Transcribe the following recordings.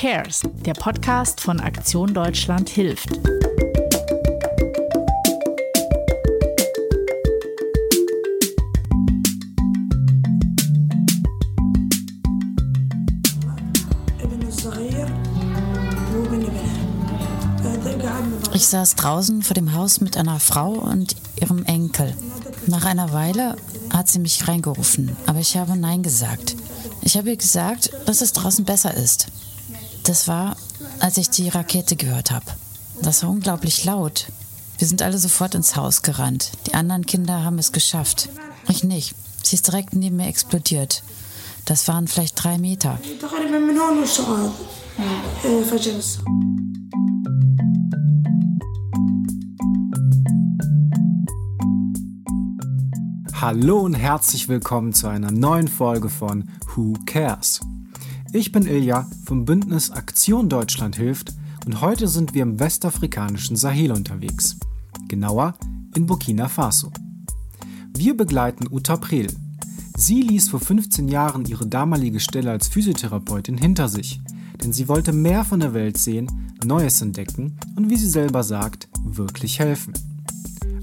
Cares, der Podcast von Aktion Deutschland hilft. Ich saß draußen vor dem Haus mit einer Frau und ihrem Enkel. Nach einer Weile hat sie mich reingerufen, aber ich habe Nein gesagt. Ich habe ihr gesagt, dass es draußen besser ist. Das war, als ich die Rakete gehört habe. Das war unglaublich laut. Wir sind alle sofort ins Haus gerannt. Die anderen Kinder haben es geschafft. Ich nicht. Sie ist direkt neben mir explodiert. Das waren vielleicht drei Meter. Hallo und herzlich willkommen zu einer neuen Folge von Who Cares? Ich bin Ilja vom Bündnis Aktion Deutschland hilft und heute sind wir im westafrikanischen Sahel unterwegs. Genauer in Burkina Faso. Wir begleiten Uta Prel. Sie ließ vor 15 Jahren ihre damalige Stelle als Physiotherapeutin hinter sich, denn sie wollte mehr von der Welt sehen, Neues entdecken und wie sie selber sagt, wirklich helfen.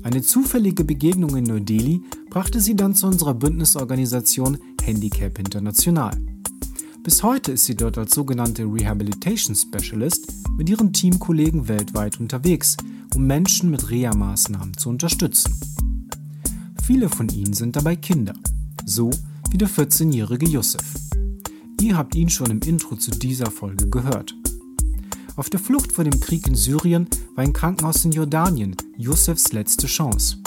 Eine zufällige Begegnung in Neu-Delhi brachte sie dann zu unserer Bündnisorganisation Handicap International. Bis heute ist sie dort als sogenannte Rehabilitation Specialist mit ihren Teamkollegen weltweit unterwegs, um Menschen mit Reha-Maßnahmen zu unterstützen. Viele von ihnen sind dabei Kinder, so wie der 14-jährige Yusuf. Ihr habt ihn schon im Intro zu dieser Folge gehört. Auf der Flucht vor dem Krieg in Syrien war ein Krankenhaus in Jordanien Yusufs letzte Chance.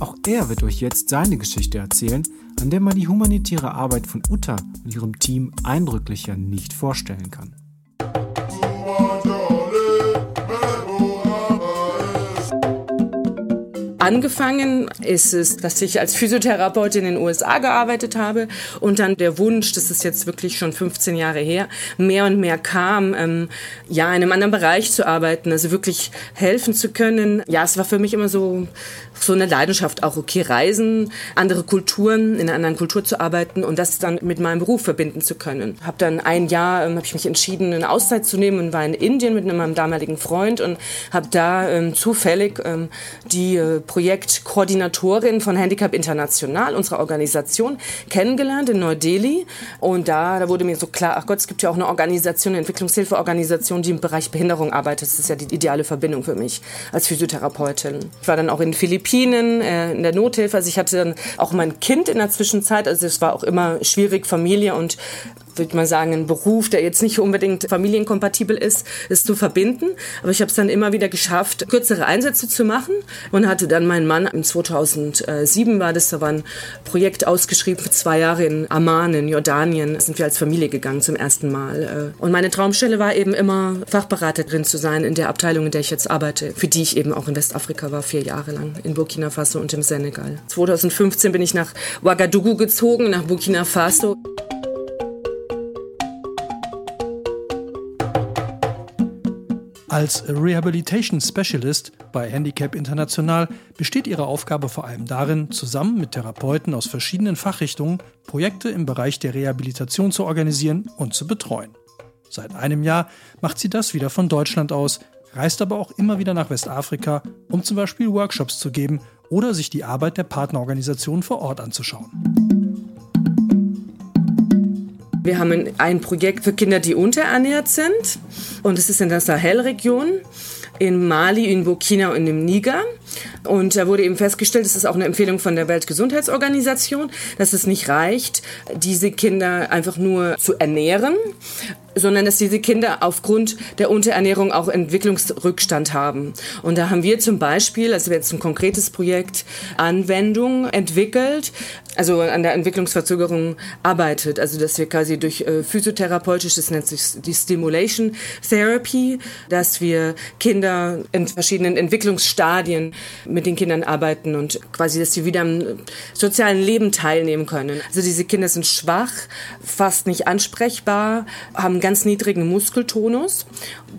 Auch er wird euch jetzt seine Geschichte erzählen, an der man die humanitäre Arbeit von Uta und ihrem Team eindrücklicher nicht vorstellen kann. Angefangen ist es, dass ich als Physiotherapeutin in den USA gearbeitet habe und dann der Wunsch, das ist jetzt wirklich schon 15 Jahre her, mehr und mehr kam, ähm, ja, in einem anderen Bereich zu arbeiten, also wirklich helfen zu können. Ja, es war für mich immer so, so eine Leidenschaft auch, okay, reisen, andere Kulturen, in einer anderen Kultur zu arbeiten und das dann mit meinem Beruf verbinden zu können. Habe dann ein Jahr, ähm, habe ich mich entschieden, eine Auszeit zu nehmen und war in Indien mit meinem damaligen Freund und habe da ähm, zufällig ähm, die äh, Projektkoordinatorin von Handicap International, unserer Organisation, kennengelernt in Neu-Delhi. Und da, da wurde mir so klar, ach Gott, es gibt ja auch eine Organisation, eine Entwicklungshilfeorganisation, die im Bereich Behinderung arbeitet. Das ist ja die ideale Verbindung für mich als Physiotherapeutin. Ich war dann auch in den Philippinen, äh, in der Nothilfe. Also ich hatte dann auch mein Kind in der Zwischenzeit. Also es war auch immer schwierig, Familie und würde mal sagen, ein Beruf, der jetzt nicht unbedingt familienkompatibel ist, ist zu verbinden. Aber ich habe es dann immer wieder geschafft, kürzere Einsätze zu machen und hatte dann meinen Mann, im 2007 war das, da war ein Projekt ausgeschrieben für zwei Jahre in Amman, in Jordanien, da sind wir als Familie gegangen zum ersten Mal. Äh. Und meine Traumstelle war eben immer Fachberaterin zu sein in der Abteilung, in der ich jetzt arbeite, für die ich eben auch in Westafrika war, vier Jahre lang, in Burkina Faso und im Senegal. 2015 bin ich nach Ouagadougou gezogen, nach Burkina Faso. Als Rehabilitation Specialist bei Handicap International besteht ihre Aufgabe vor allem darin, zusammen mit Therapeuten aus verschiedenen Fachrichtungen Projekte im Bereich der Rehabilitation zu organisieren und zu betreuen. Seit einem Jahr macht sie das wieder von Deutschland aus, reist aber auch immer wieder nach Westafrika, um zum Beispiel Workshops zu geben oder sich die Arbeit der Partnerorganisationen vor Ort anzuschauen. Wir haben ein Projekt für Kinder, die unterernährt sind. Und es ist in der Sahelregion, in Mali, in Burkina und im Niger. Und da wurde eben festgestellt, das ist auch eine Empfehlung von der Weltgesundheitsorganisation, dass es nicht reicht, diese Kinder einfach nur zu ernähren, sondern dass diese Kinder aufgrund der Unterernährung auch Entwicklungsrückstand haben. Und da haben wir zum Beispiel, also jetzt ein konkretes Projekt, Anwendung entwickelt, also an der Entwicklungsverzögerung arbeitet. Also dass wir quasi durch äh, physiotherapeutisch, das nennt sich die Stimulation Therapy, dass wir Kinder in verschiedenen Entwicklungsstadien mit den Kindern arbeiten und quasi, dass sie wieder am sozialen Leben teilnehmen können. Also diese Kinder sind schwach, fast nicht ansprechbar, haben ganz niedrigen Muskeltonus.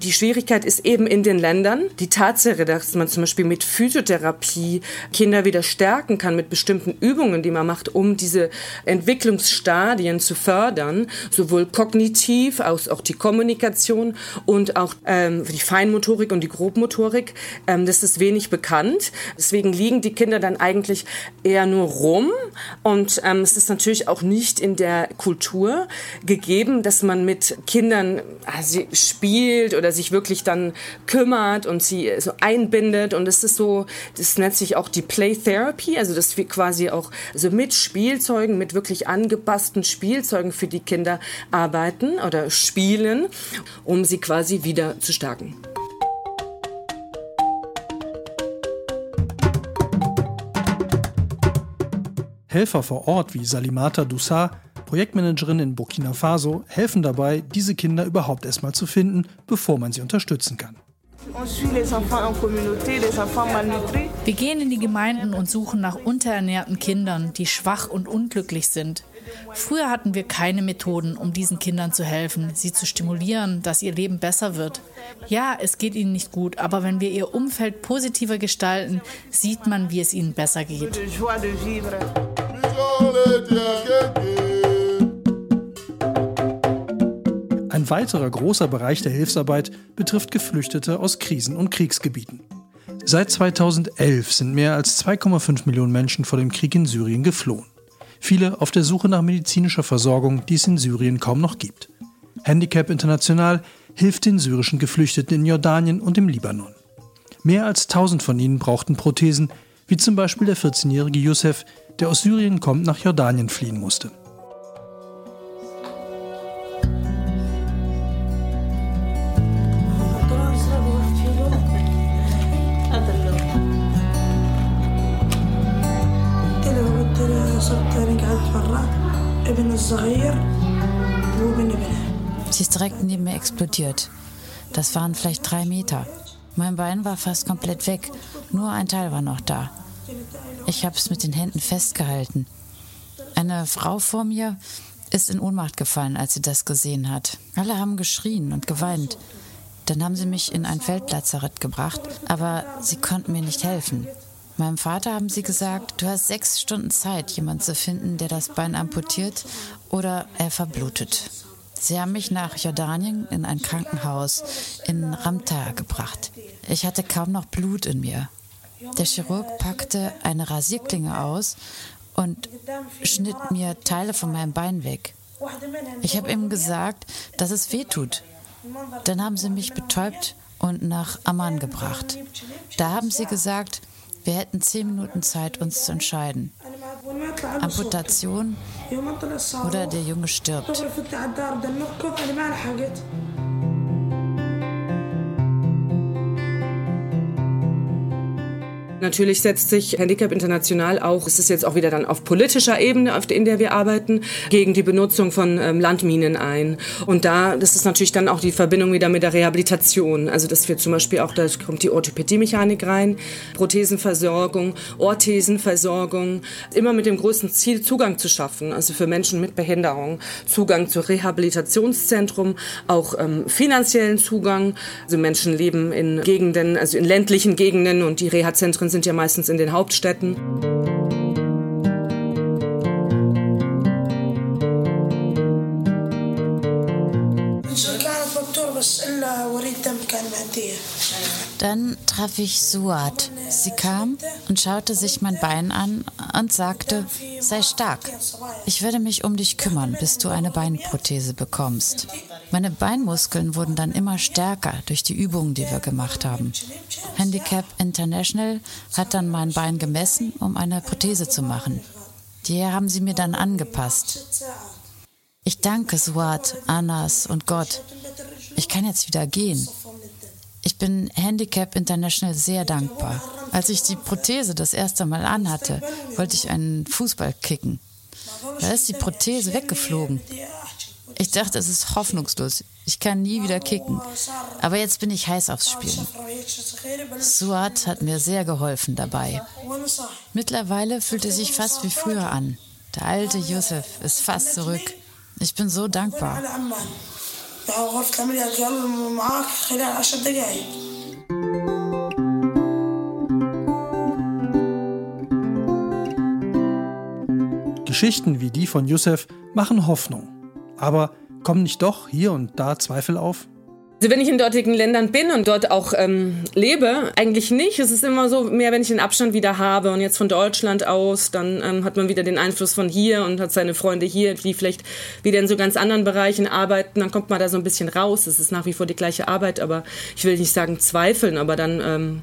Die Schwierigkeit ist eben in den Ländern die Tatsache, dass man zum Beispiel mit Physiotherapie Kinder wieder stärken kann mit bestimmten Übungen, die man macht, um diese Entwicklungsstadien zu fördern, sowohl kognitiv als auch die Kommunikation und auch ähm, die Feinmotorik und die Grobmotorik. Ähm, das ist wenig bekannt. Deswegen liegen die Kinder dann eigentlich eher nur rum und ähm, es ist natürlich auch nicht in der Kultur gegeben, dass man mit Kindern also spielt oder sich wirklich dann kümmert und sie so einbindet und es ist so, das nennt sich auch die Play Therapy, also dass wir quasi auch also mit Spielzeugen, mit wirklich angepassten Spielzeugen für die Kinder arbeiten oder spielen, um sie quasi wieder zu stärken. Helfer vor Ort wie Salimata Doussar, Projektmanagerin in Burkina Faso, helfen dabei, diese Kinder überhaupt erstmal zu finden, bevor man sie unterstützen kann. Wir gehen in die Gemeinden und suchen nach unterernährten Kindern, die schwach und unglücklich sind. Früher hatten wir keine Methoden, um diesen Kindern zu helfen, sie zu stimulieren, dass ihr Leben besser wird. Ja, es geht ihnen nicht gut, aber wenn wir ihr Umfeld positiver gestalten, sieht man, wie es ihnen besser geht. Ein weiterer großer Bereich der Hilfsarbeit betrifft Geflüchtete aus Krisen- und Kriegsgebieten. Seit 2011 sind mehr als 2,5 Millionen Menschen vor dem Krieg in Syrien geflohen. Viele auf der Suche nach medizinischer Versorgung, die es in Syrien kaum noch gibt. Handicap International hilft den syrischen Geflüchteten in Jordanien und im Libanon. Mehr als 1000 von ihnen brauchten Prothesen, wie zum Beispiel der 14-jährige Youssef, der aus Syrien kommt, nach Jordanien fliehen musste. Sie ist direkt neben mir explodiert. Das waren vielleicht drei Meter. Mein Bein war fast komplett weg. Nur ein Teil war noch da. Ich habe es mit den Händen festgehalten. Eine Frau vor mir ist in Ohnmacht gefallen, als sie das gesehen hat. Alle haben geschrien und geweint. Dann haben sie mich in ein Feldlazarett gebracht, aber sie konnten mir nicht helfen. Meinem Vater haben sie gesagt, du hast sechs Stunden Zeit, jemanden zu finden, der das Bein amputiert oder er verblutet. Sie haben mich nach Jordanien in ein Krankenhaus in Ramta gebracht. Ich hatte kaum noch Blut in mir. Der Chirurg packte eine Rasierklinge aus und schnitt mir Teile von meinem Bein weg. Ich habe ihm gesagt, dass es weh tut. Dann haben sie mich betäubt und nach Amman gebracht. Da haben sie gesagt, wir hätten zehn Minuten Zeit, uns zu entscheiden. Amputation يوم انطلع الصاروخ. ولاد يوم اشتبت الدار بدنا أنا ما لحقت Natürlich setzt sich Handicap International auch, es ist jetzt auch wieder dann auf politischer Ebene, in der wir arbeiten, gegen die Benutzung von ähm, Landminen ein. Und da, das ist natürlich dann auch die Verbindung wieder mit der Rehabilitation. Also, dass wir zum Beispiel auch, da kommt die Orthopädie-Mechanik rein, Prothesenversorgung, Orthesenversorgung, immer mit dem größten Ziel, Zugang zu schaffen, also für Menschen mit Behinderung, Zugang zu Rehabilitationszentrum, auch ähm, finanziellen Zugang. Also Menschen leben in Gegenden, also in ländlichen Gegenden und die Reha-Zentren Zentren sind ja meistens in den Hauptstädten. Dann traf ich Suat. Sie kam und schaute sich mein Bein an und sagte, sei stark. Ich werde mich um dich kümmern, bis du eine Beinprothese bekommst. Meine Beinmuskeln wurden dann immer stärker durch die Übungen, die wir gemacht haben. Handicap International hat dann mein Bein gemessen, um eine Prothese zu machen. Die haben sie mir dann angepasst. Ich danke Suat, Anas und Gott. Ich kann jetzt wieder gehen. Ich bin Handicap International sehr dankbar. Als ich die Prothese das erste Mal anhatte, wollte ich einen Fußball kicken. Da ist die Prothese weggeflogen. Ich dachte, es ist hoffnungslos. Ich kann nie wieder kicken. Aber jetzt bin ich heiß aufs Spielen. Suat hat mir sehr geholfen dabei. Mittlerweile fühlt es sich fast wie früher an. Der alte Yusuf ist fast zurück. Ich bin so dankbar. Geschichten wie die von Yusuf machen Hoffnung. Aber kommen nicht doch hier und da Zweifel auf? Also wenn ich in dortigen Ländern bin und dort auch ähm, lebe, eigentlich nicht. Es ist immer so, mehr wenn ich den Abstand wieder habe und jetzt von Deutschland aus, dann ähm, hat man wieder den Einfluss von hier und hat seine Freunde hier, die vielleicht wieder in so ganz anderen Bereichen arbeiten. Dann kommt man da so ein bisschen raus. Es ist nach wie vor die gleiche Arbeit, aber ich will nicht sagen zweifeln, aber dann ähm,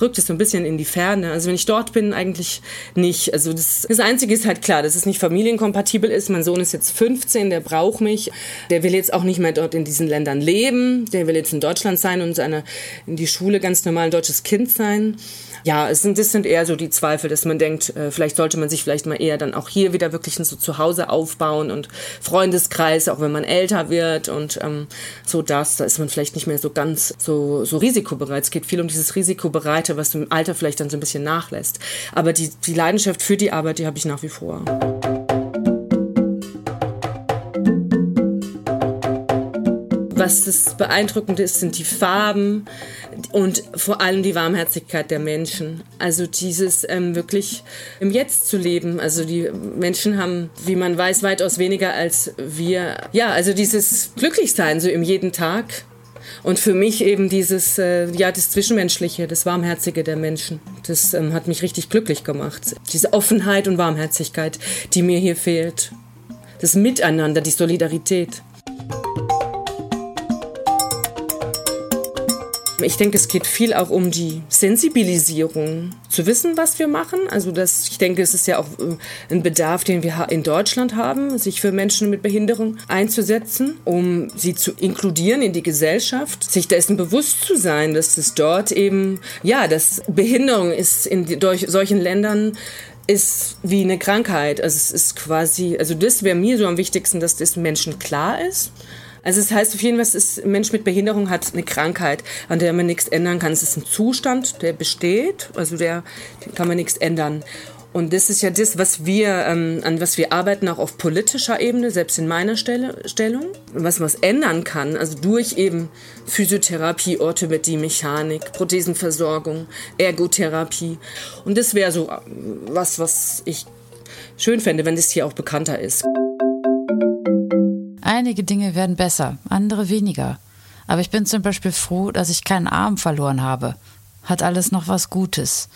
rückt es so ein bisschen in die Ferne. Also wenn ich dort bin, eigentlich nicht. Also das, das Einzige ist halt klar, dass es nicht familienkompatibel ist. Mein Sohn ist jetzt 15, der braucht mich. Der will jetzt auch nicht mehr dort in diesen Ländern leben. Der will jetzt in Deutschland sein und seine, in die Schule ganz normal ein deutsches Kind sein. Ja, es sind, das sind eher so die Zweifel, dass man denkt, äh, vielleicht sollte man sich vielleicht mal eher dann auch hier wieder wirklich ein so Zuhause aufbauen und Freundeskreis, auch wenn man älter wird und ähm, so das, da ist man vielleicht nicht mehr so ganz so, so risikobereit. Es geht viel um dieses Risikobereite, was im Alter vielleicht dann so ein bisschen nachlässt. Aber die, die Leidenschaft für die Arbeit, die habe ich nach wie vor. Was das Beeindruckende ist, sind die Farben und vor allem die Warmherzigkeit der Menschen. Also dieses ähm, wirklich im Jetzt zu leben. Also die Menschen haben, wie man weiß, weitaus weniger als wir. Ja, also dieses Glücklichsein so im jeden Tag. Und für mich eben dieses, äh, ja, das Zwischenmenschliche, das Warmherzige der Menschen. Das ähm, hat mich richtig glücklich gemacht. Diese Offenheit und Warmherzigkeit, die mir hier fehlt. Das Miteinander, die Solidarität. Ich denke, es geht viel auch um die Sensibilisierung, zu wissen, was wir machen. Also das, ich denke, es ist ja auch äh, ein Bedarf, den wir in Deutschland haben, sich für Menschen mit Behinderung einzusetzen, um sie zu inkludieren in die Gesellschaft, sich dessen bewusst zu sein, dass es dort eben, ja, dass Behinderung ist in solchen Ländern ist wie eine Krankheit. Also es ist quasi, also das wäre mir so am wichtigsten, dass das Menschen klar ist also es das heißt auf jeden Fall, ist, ein Mensch mit Behinderung hat eine Krankheit, an der man nichts ändern kann. Es ist ein Zustand, der besteht, also der, den kann man nichts ändern. Und das ist ja das, was wir, ähm, an was wir arbeiten, auch auf politischer Ebene, selbst in meiner Stelle, Stellung. Was man ändern kann, also durch eben Physiotherapie, Orthopädie, Mechanik, Prothesenversorgung, Ergotherapie. Und das wäre so äh, was, was ich schön fände, wenn das hier auch bekannter ist. Einige Dinge werden besser, andere weniger. Aber ich bin zum Beispiel froh, dass ich keinen Arm verloren habe. Hat alles noch was Gutes.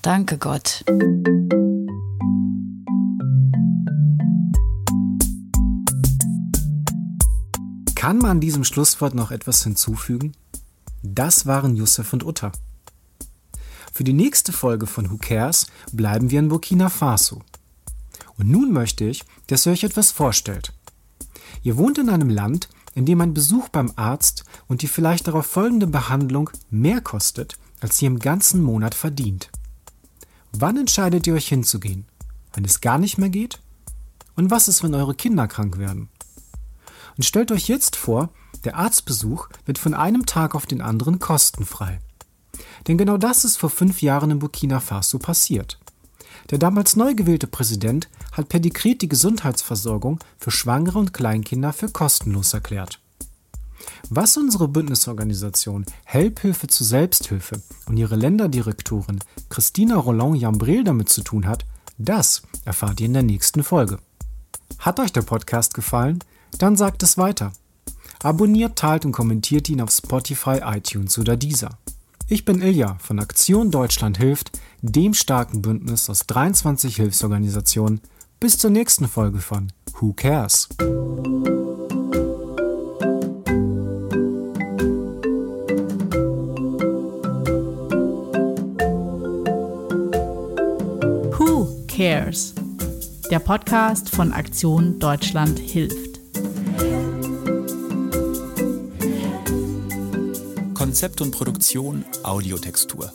Danke Gott. Kann man diesem Schlusswort noch etwas hinzufügen? Das waren Yusuf und Utta. Für die nächste Folge von Who Cares bleiben wir in Burkina Faso. Und nun möchte ich, dass ihr euch etwas vorstellt. Ihr wohnt in einem Land, in dem ein Besuch beim Arzt und die vielleicht darauf folgende Behandlung mehr kostet, als ihr im ganzen Monat verdient. Wann entscheidet ihr euch hinzugehen? Wenn es gar nicht mehr geht? Und was ist, wenn eure Kinder krank werden? Und stellt euch jetzt vor, der Arztbesuch wird von einem Tag auf den anderen kostenfrei. Denn genau das ist vor fünf Jahren in Burkina Faso passiert. Der damals neu gewählte Präsident hat per Dekret die Gesundheitsversorgung für Schwangere und Kleinkinder für kostenlos erklärt. Was unsere Bündnisorganisation Helphilfe zur Selbsthilfe und ihre Länderdirektorin Christina Roland-Jambrel damit zu tun hat, das erfahrt ihr in der nächsten Folge. Hat euch der Podcast gefallen? Dann sagt es weiter. Abonniert, teilt und kommentiert ihn auf Spotify, iTunes oder dieser. Ich bin Ilja von Aktion Deutschland hilft, dem starken Bündnis aus 23 Hilfsorganisationen. Bis zur nächsten Folge von Who Cares? Who Cares? Der Podcast von Aktion Deutschland hilft. Konzept und Produktion Audiotextur.